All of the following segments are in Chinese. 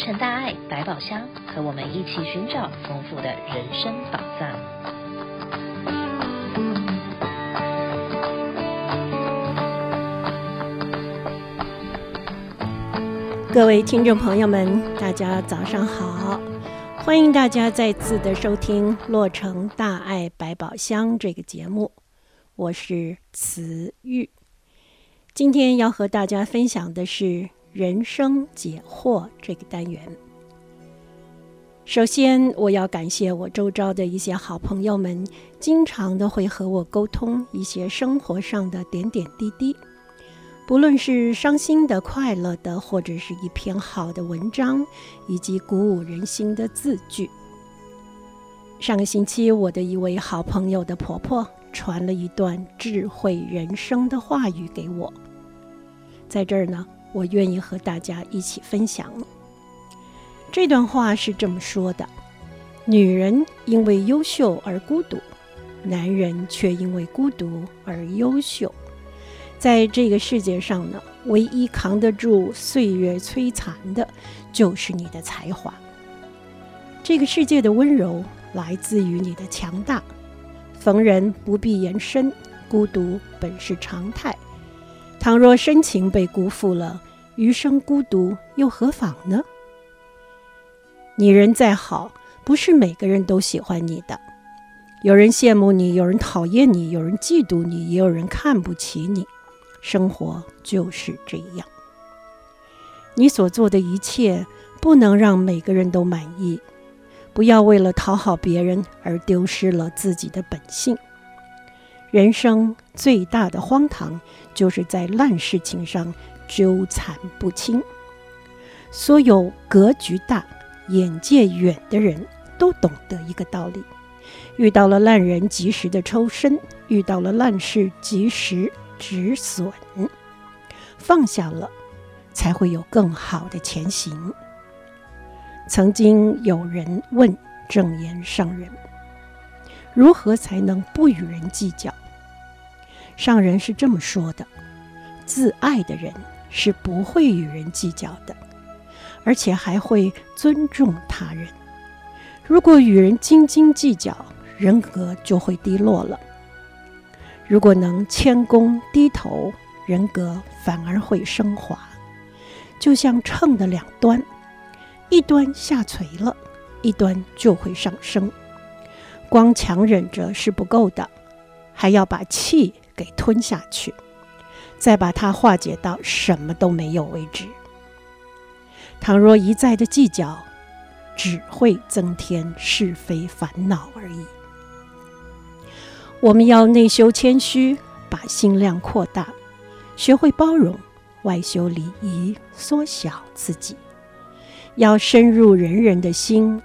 成大爱百宝箱，和我们一起寻找丰富的人生宝藏。各位听众朋友们，大家早上好！欢迎大家再次的收听《洛城大爱百宝箱》这个节目，我是慈玉。今天要和大家分享的是。人生解惑这个单元，首先我要感谢我周遭的一些好朋友们，经常的会和我沟通一些生活上的点点滴滴，不论是伤心的、快乐的，或者是一篇好的文章，以及鼓舞人心的字句。上个星期，我的一位好朋友的婆婆传了一段智慧人生的话语给我，在这儿呢。我愿意和大家一起分享。这段话是这么说的：女人因为优秀而孤独，男人却因为孤独而优秀。在这个世界上呢，唯一扛得住岁月摧残的，就是你的才华。这个世界的温柔来自于你的强大。逢人不必言深，孤独本是常态。倘若深情被辜负了，余生孤独又何妨呢？你人再好，不是每个人都喜欢你的。有人羡慕你，有人讨厌你，有人嫉妒你，也有人看不起你。生活就是这样。你所做的一切，不能让每个人都满意。不要为了讨好别人而丢失了自己的本性。人生最大的荒唐，就是在烂事情上纠缠不清。所有格局大、眼界远的人都懂得一个道理：遇到了烂人，及时的抽身；遇到了烂事，及时止损。放下了，才会有更好的前行。曾经有人问证严上人：如何才能不与人计较？上人是这么说的：自爱的人是不会与人计较的，而且还会尊重他人。如果与人斤斤计较，人格就会低落了；如果能谦恭低头，人格反而会升华。就像秤的两端，一端下垂了，一端就会上升。光强忍着是不够的，还要把气。给吞下去，再把它化解到什么都没有为止。倘若一再的计较，只会增添是非烦恼而已。我们要内修谦虚，把心量扩大，学会包容，外修礼仪，缩小自己，要深入人人的心。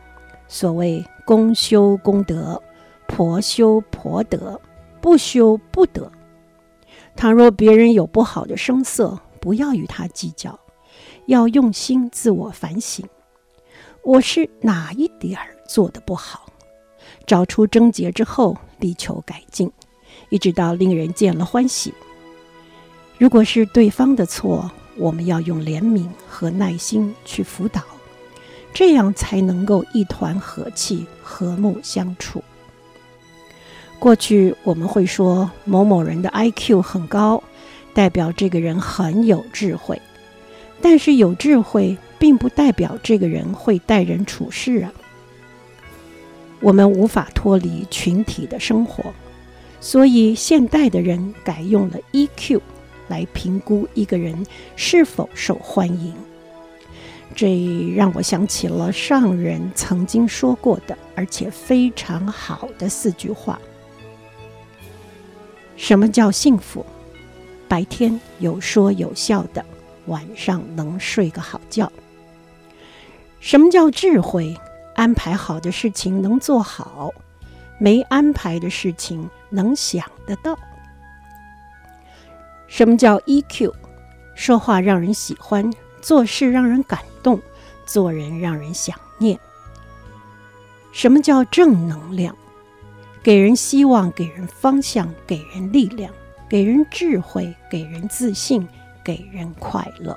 所谓公修公德，婆修婆德，不修不得。倘若别人有不好的声色，不要与他计较，要用心自我反省。我是哪一点儿做得不好？找出症结之后，力求改进，一直到令人见了欢喜。如果是对方的错，我们要用怜悯和耐心去辅导，这样才能够一团和气，和睦相处。过去我们会说某某人的 IQ 很高，代表这个人很有智慧。但是有智慧并不代表这个人会待人处事啊。我们无法脱离群体的生活，所以现代的人改用了 EQ 来评估一个人是否受欢迎。这让我想起了上人曾经说过的，而且非常好的四句话。什么叫幸福？白天有说有笑的，晚上能睡个好觉。什么叫智慧？安排好的事情能做好，没安排的事情能想得到。什么叫 EQ？说话让人喜欢，做事让人感动，做人让人想念。什么叫正能量？给人希望，给人方向，给人力量，给人智慧，给人自信，给人快乐。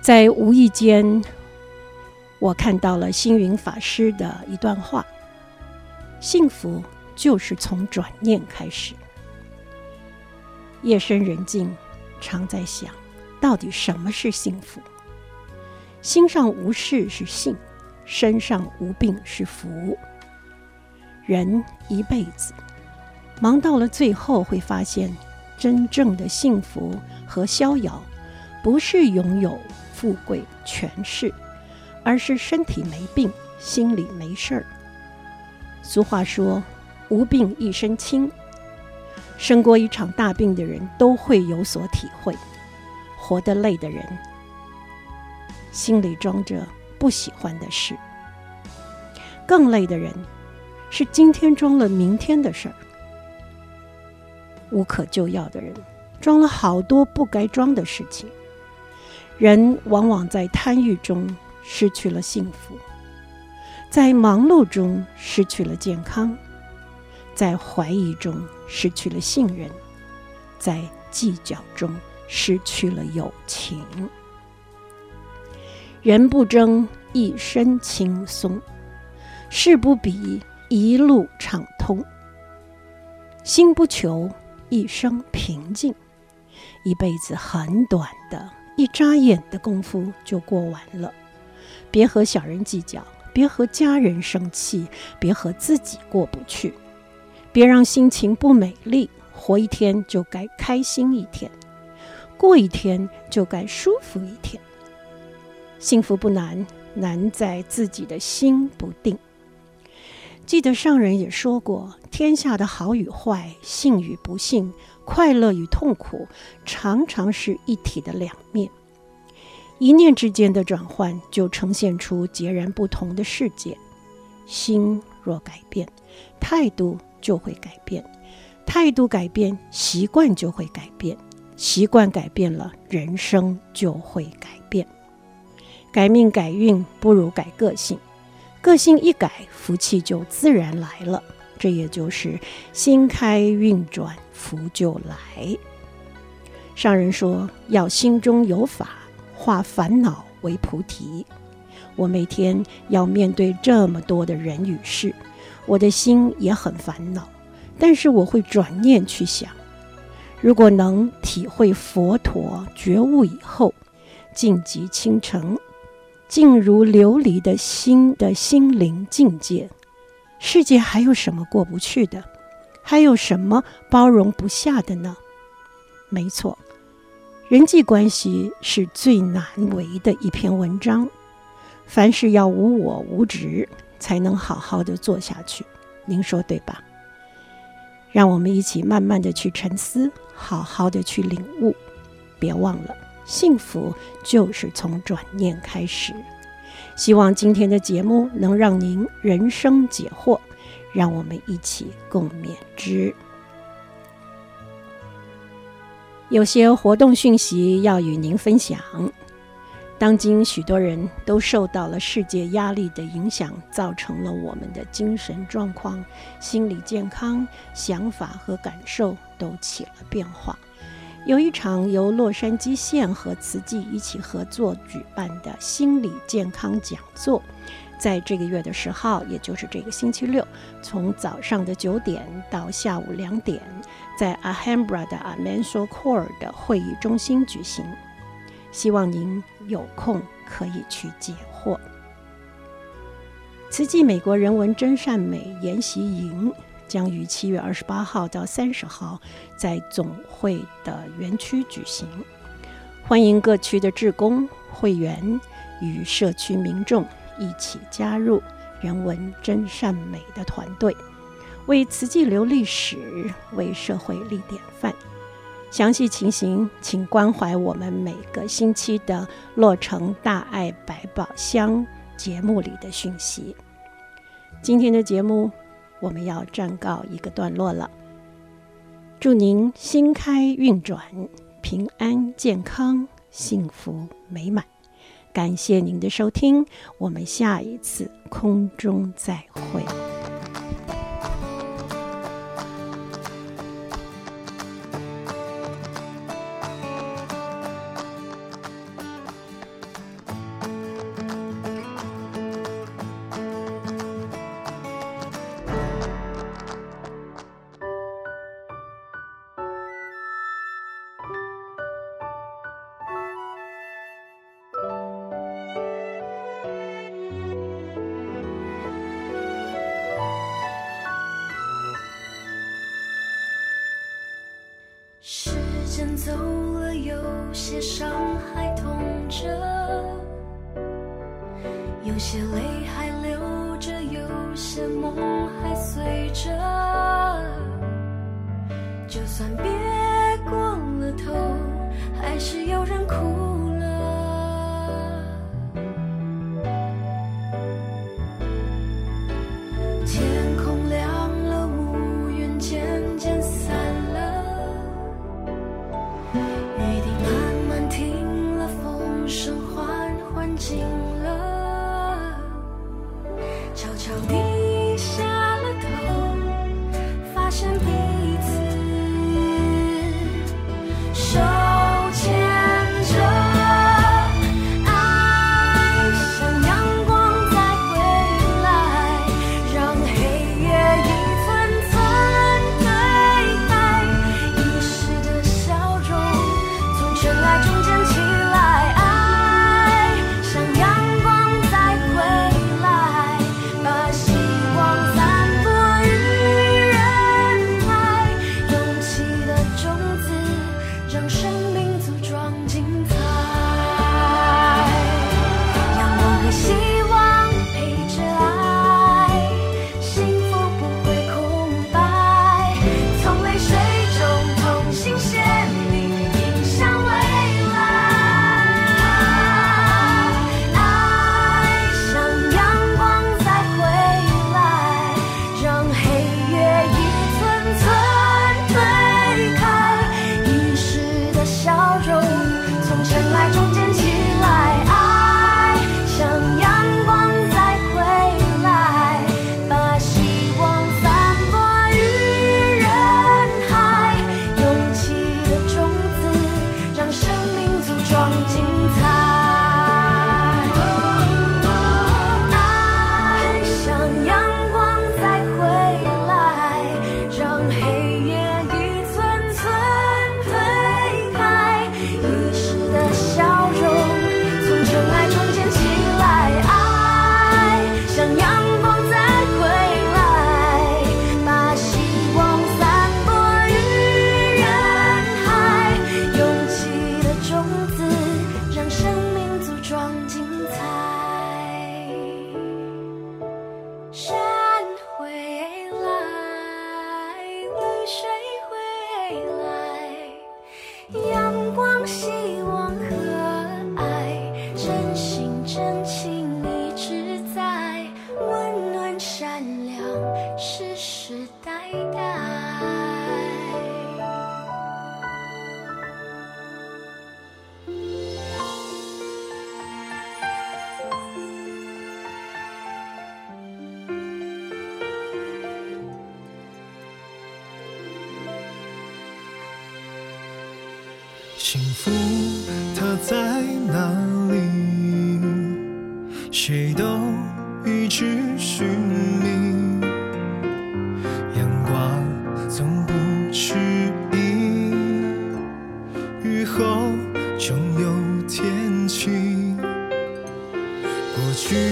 在无意间，我看到了星云法师的一段话：幸福就是从转念开始。夜深人静，常在想，到底什么是幸福？心上无事是幸，身上无病是福。人一辈子忙到了最后，会发现真正的幸福和逍遥，不是拥有富贵权势，而是身体没病，心里没事儿。俗话说：“无病一身轻。”生过一场大病的人都会有所体会。活得累的人，心里装着不喜欢的事；更累的人，是今天装了明天的事儿。无可救药的人，装了好多不该装的事情。人往往在贪欲中失去了幸福，在忙碌中失去了健康，在怀疑中失去了信任，在计较中失去了友情。人不争一身轻松，事不比一路畅通。心不求一生平静，一辈子很短的。一眨眼的功夫就过完了，别和小人计较，别和家人生气，别和自己过不去，别让心情不美丽。活一天就该开心一天，过一天就该舒服一天。幸福不难，难在自己的心不定。记得上人也说过，天下的好与坏，幸与不幸。快乐与痛苦常常是一体的两面，一念之间的转换就呈现出截然不同的世界。心若改变，态度就会改变；态度改变，习惯就会改变；习惯改变了，人生就会改变。改命改运不如改个性，个性一改，福气就自然来了。这也就是心开运转。福就来。上人说，要心中有法，化烦恼为菩提。我每天要面对这么多的人与事，我的心也很烦恼。但是我会转念去想，如果能体会佛陀觉悟以后，净极倾城，静如琉璃的心的心灵境界，世界还有什么过不去的？还有什么包容不下的呢？没错，人际关系是最难为的一篇文章。凡事要无我无执，才能好好的做下去。您说对吧？让我们一起慢慢的去沉思，好好的去领悟。别忘了，幸福就是从转念开始。希望今天的节目能让您人生解惑。让我们一起共勉之。有些活动讯息要与您分享。当今许多人都受到了世界压力的影响，造成了我们的精神状况、心理健康、想法和感受都起了变化。有一场由洛杉矶县和慈济一起合作举办的心理健康讲座。在这个月的十号，也就是这个星期六，从早上的九点到下午两点，在 Ahambra 的 a m a n s o Core 的会议中心举行。希望您有空可以去解惑。慈济美国人文真善美研习营将于七月二十八号到三十号在总会的园区举行，欢迎各区的志工会员与社区民众。一起加入人文真善美的团队，为慈济留历史，为社会立典范。详细情形，请关怀我们每个星期的《洛城大爱百宝箱》节目里的讯息。今天的节目我们要暂告一个段落了，祝您心开运转，平安健康，幸福美满。感谢您的收听，我们下一次空中再会。走了，有些伤还痛着，有些泪还流着，有些梦还随着。就算别过了头，还是有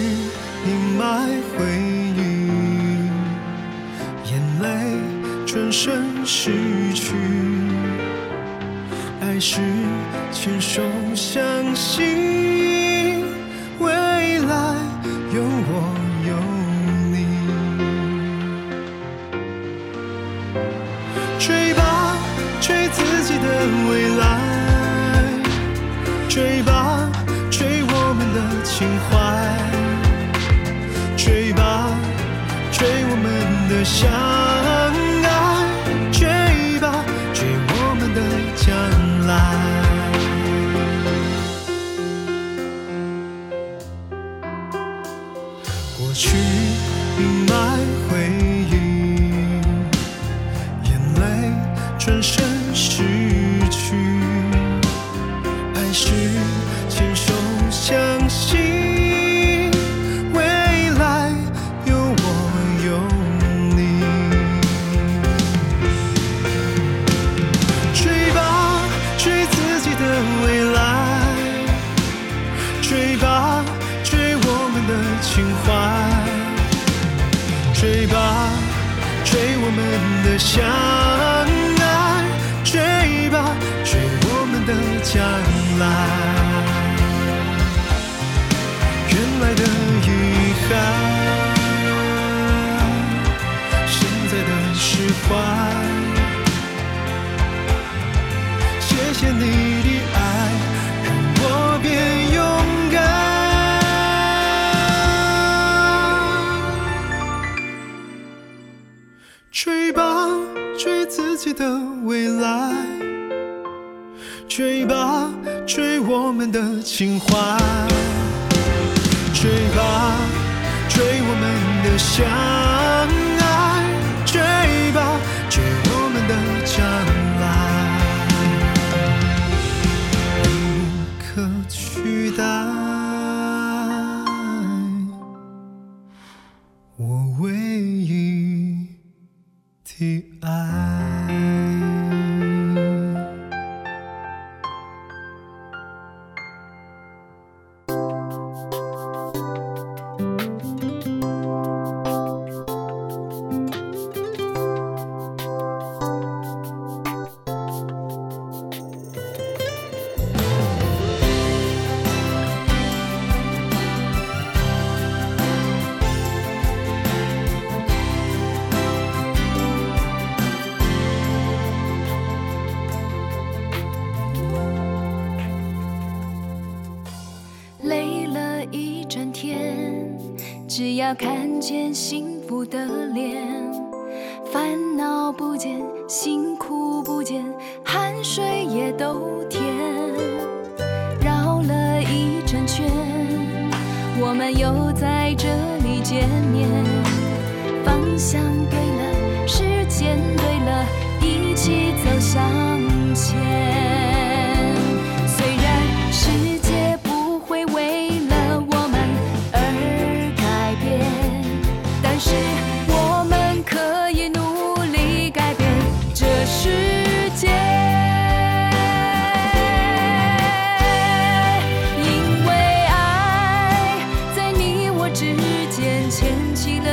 阴霾回忆，眼泪转身逝去。爱是牵手相信，未来有我有你。追吧，追自己的未来，追吧，相爱，追吧，追我们的将来。过去阴霾回忆，眼泪转身失去，还是牵手相惜。我们的相爱，追吧，追我们的将来。原来的遗憾，现在的释怀。谢谢你。的未来，追吧，追我们的情怀，追吧，追我们的想。要看见幸福的脸烦恼不见辛苦不见汗水也都甜绕了一整圈我们又在这里见面方向对了时间对了一起走向前。牵起了。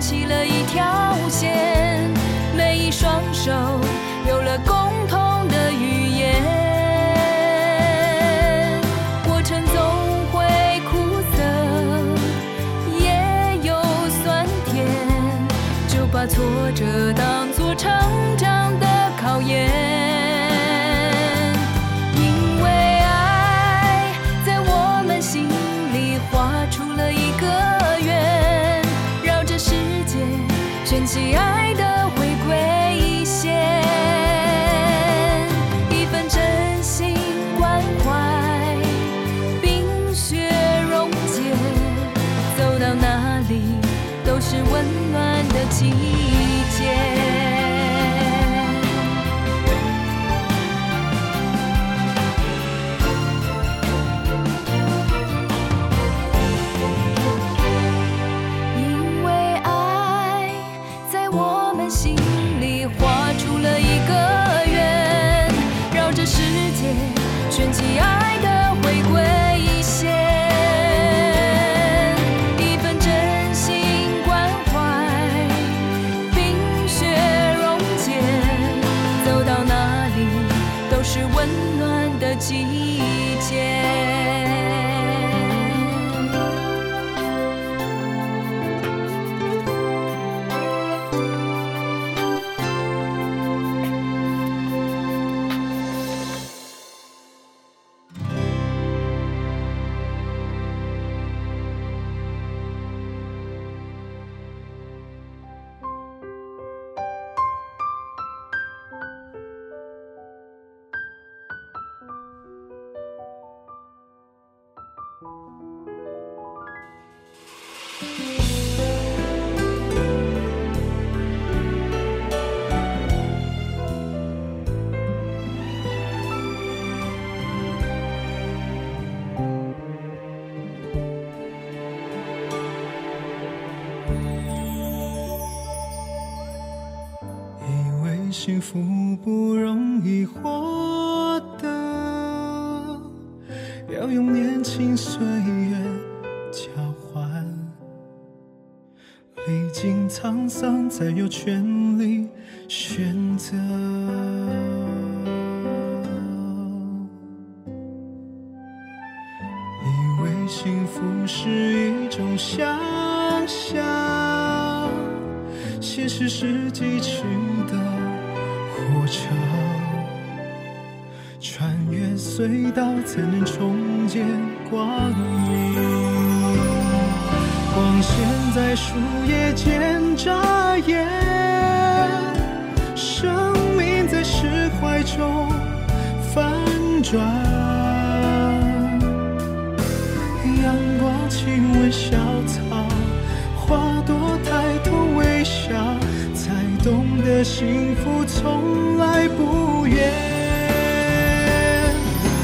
起了一条 see. 幸福不容易获得，要用年轻岁月交换，历经沧桑才有权利选择。以为幸福是一种想象。现实是汲取的车，穿越隧道才能重见光明。光线在树叶间眨眼，生命在释怀中翻转。阳光亲吻小草，花朵抬头微笑，懂得幸福从来不远。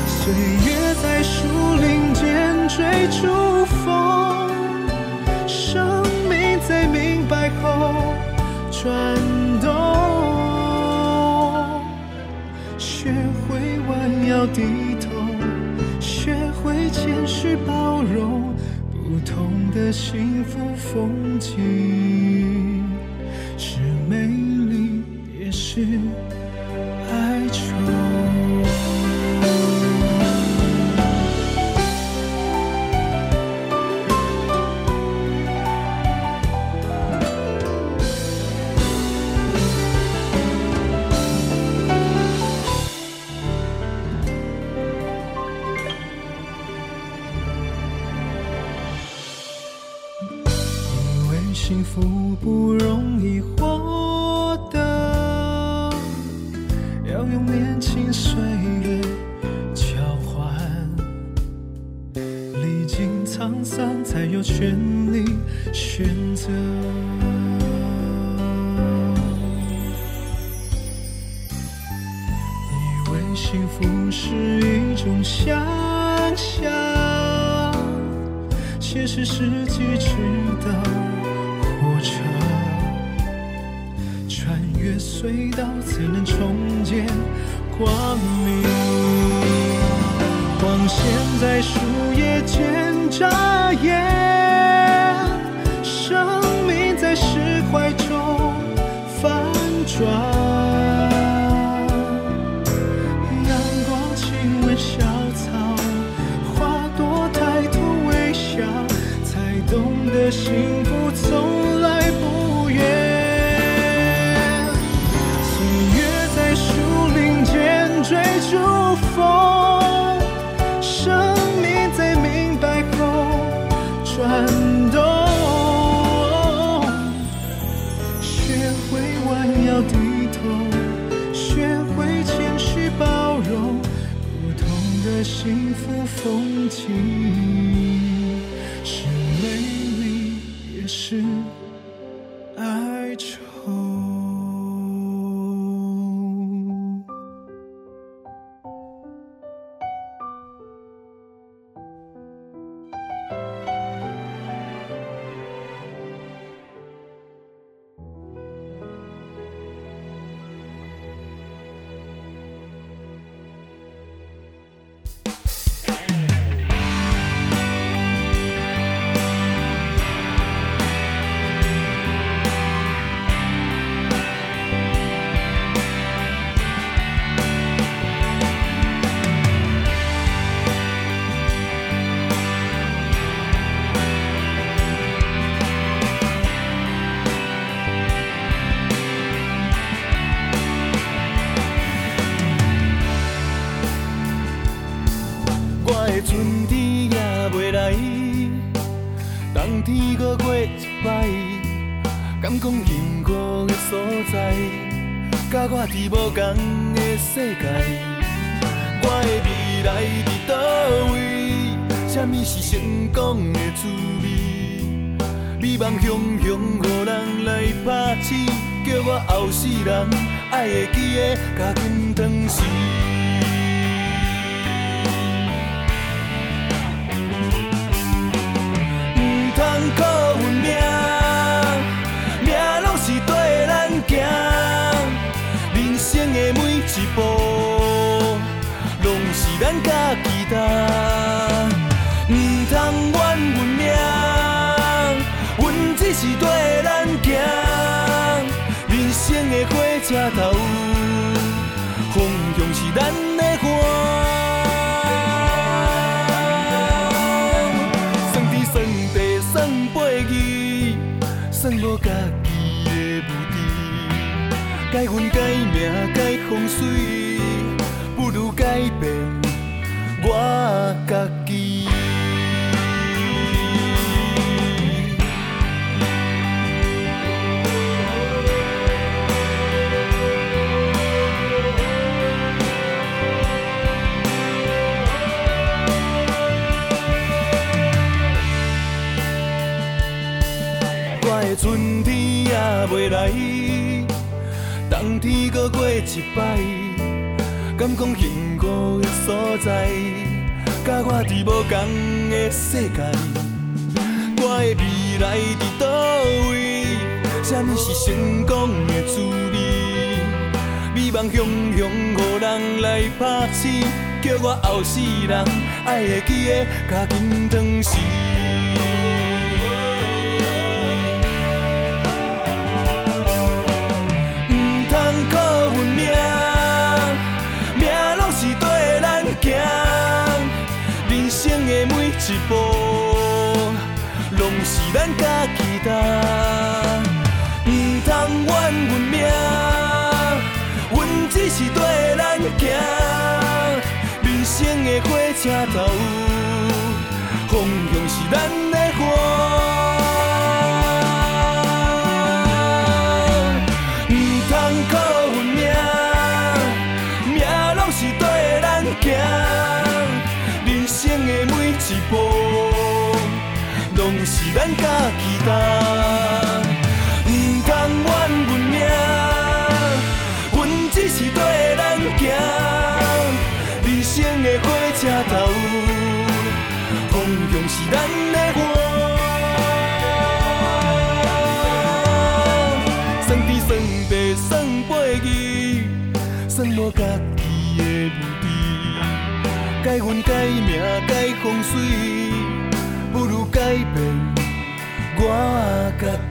岁月在树林间追逐风，生命在明白后转动，学会弯腰低头，学会谦虚包容。不同的幸福风景，去是疾驰的火车，穿越隧道才能重见光明。光线在树叶间眨眼，生命在释怀中翻转。幸福风景，是美丽，也是的春天也袂来，冬天搁过一摆，敢讲幸福的所在，甲我伫无同的世界，我的未来伫倒位？什么是成功的滋味？美梦熊熊，予人来拍醒，叫我后世人爱会记得，甲金汤匙。担。唔通怨运命，阮只是跟咱行，人生的火车头，方向是咱的花。算无家己的无知，改运改命改风水，不如改变我家己。春天也未来，冬天搁过一摆，敢讲幸福的所在，甲我伫无同的世界，我的未来伫倒位？什么是成功的滋味？美梦熊熊，互人来拍醒。叫我后世人爱会记个，甲紧当心，毋通靠运命，命拢是跟咱行。的每。一步，拢是咱家己担。唔通怨运命，阮只是跟咱行。人生的火车头，方向是咱的花。生的每一步，拢是咱家己担。改运改命改风水，不如改变我家己。